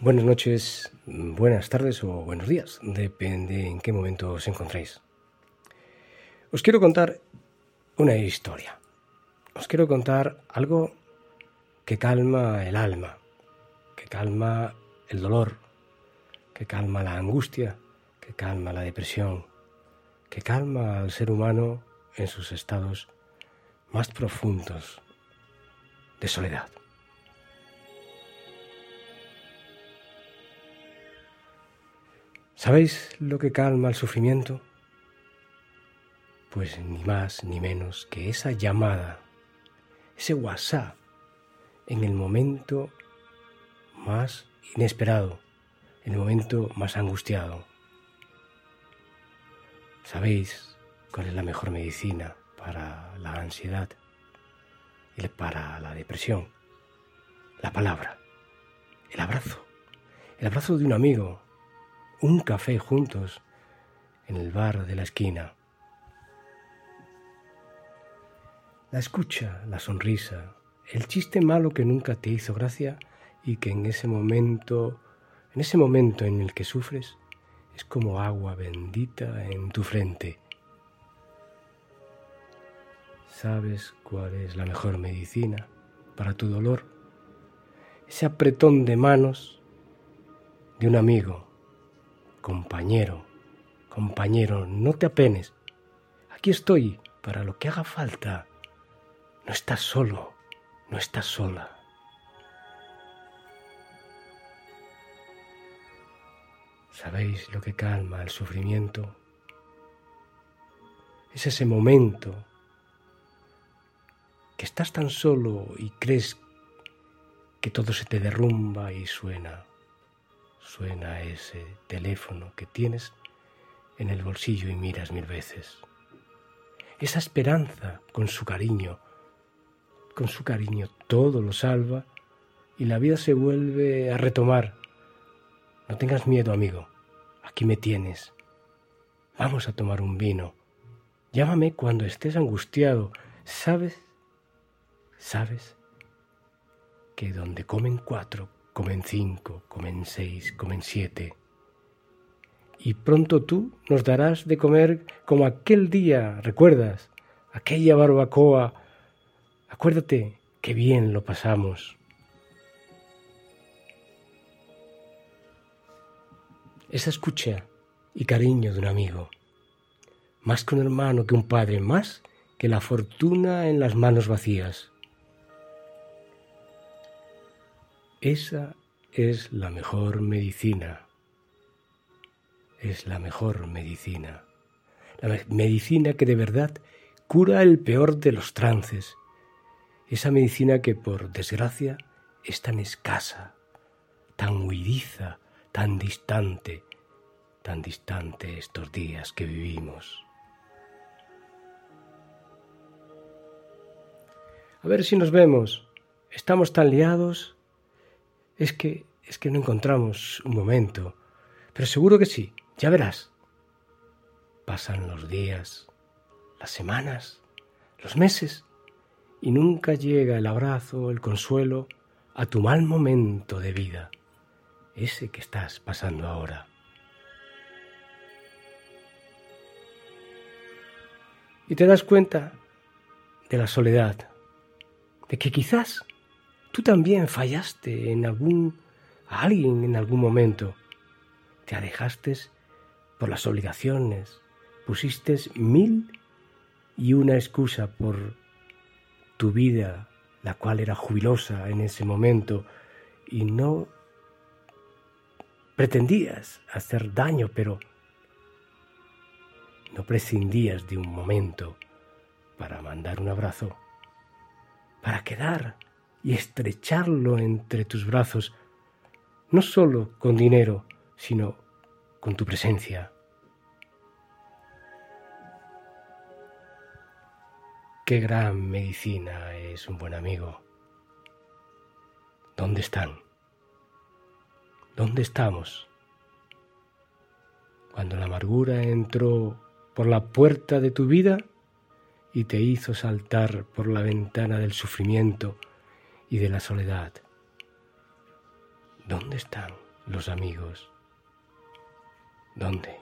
Buenas noches, buenas tardes o buenos días, depende en qué momento os encontréis. Os quiero contar una historia. Os quiero contar algo que calma el alma, que calma el dolor, que calma la angustia, que calma la depresión, que calma al ser humano en sus estados más profundos de soledad. ¿Sabéis lo que calma el sufrimiento? Pues ni más ni menos que esa llamada, ese WhatsApp, en el momento más inesperado, en el momento más angustiado. ¿Sabéis cuál es la mejor medicina para la ansiedad y para la depresión? La palabra, el abrazo, el abrazo de un amigo, un café juntos en el bar de la esquina. La escucha, la sonrisa, el chiste malo que nunca te hizo gracia y que en ese momento, en ese momento en el que sufres, es como agua bendita en tu frente. ¿Sabes cuál es la mejor medicina para tu dolor? Ese apretón de manos de un amigo Compañero, compañero, no te apenes. Aquí estoy para lo que haga falta. No estás solo, no estás sola. ¿Sabéis lo que calma el sufrimiento? Es ese momento que estás tan solo y crees que todo se te derrumba y suena suena ese teléfono que tienes en el bolsillo y miras mil veces. Esa esperanza con su cariño, con su cariño todo lo salva y la vida se vuelve a retomar. No tengas miedo, amigo, aquí me tienes. Vamos a tomar un vino. Llámame cuando estés angustiado. ¿Sabes? ¿Sabes? Que donde comen cuatro comen cinco, comen seis, comen siete. Y pronto tú nos darás de comer como aquel día, ¿recuerdas? Aquella barbacoa. Acuérdate qué bien lo pasamos. Esa escucha y cariño de un amigo, más que un hermano, que un padre, más que la fortuna en las manos vacías. Esa es la mejor medicina. Es la mejor medicina. La medicina que de verdad cura el peor de los trances. Esa medicina que por desgracia es tan escasa, tan huidiza, tan distante, tan distante estos días que vivimos. A ver si nos vemos. Estamos tan liados es que, es que no encontramos un momento. Pero seguro que sí, ya verás. Pasan los días, las semanas, los meses, y nunca llega el abrazo, el consuelo a tu mal momento de vida, ese que estás pasando ahora. Y te das cuenta de la soledad, de que quizás Tú también fallaste en algún a alguien en algún momento. Te alejaste por las obligaciones, pusiste mil y una excusa por tu vida, la cual era jubilosa en ese momento, y no pretendías hacer daño, pero no prescindías de un momento para mandar un abrazo, para quedar y estrecharlo entre tus brazos, no solo con dinero, sino con tu presencia. Qué gran medicina es un buen amigo. ¿Dónde están? ¿Dónde estamos? Cuando la amargura entró por la puerta de tu vida y te hizo saltar por la ventana del sufrimiento, y de la soledad. ¿Dónde están? los amigos. ¿Dónde?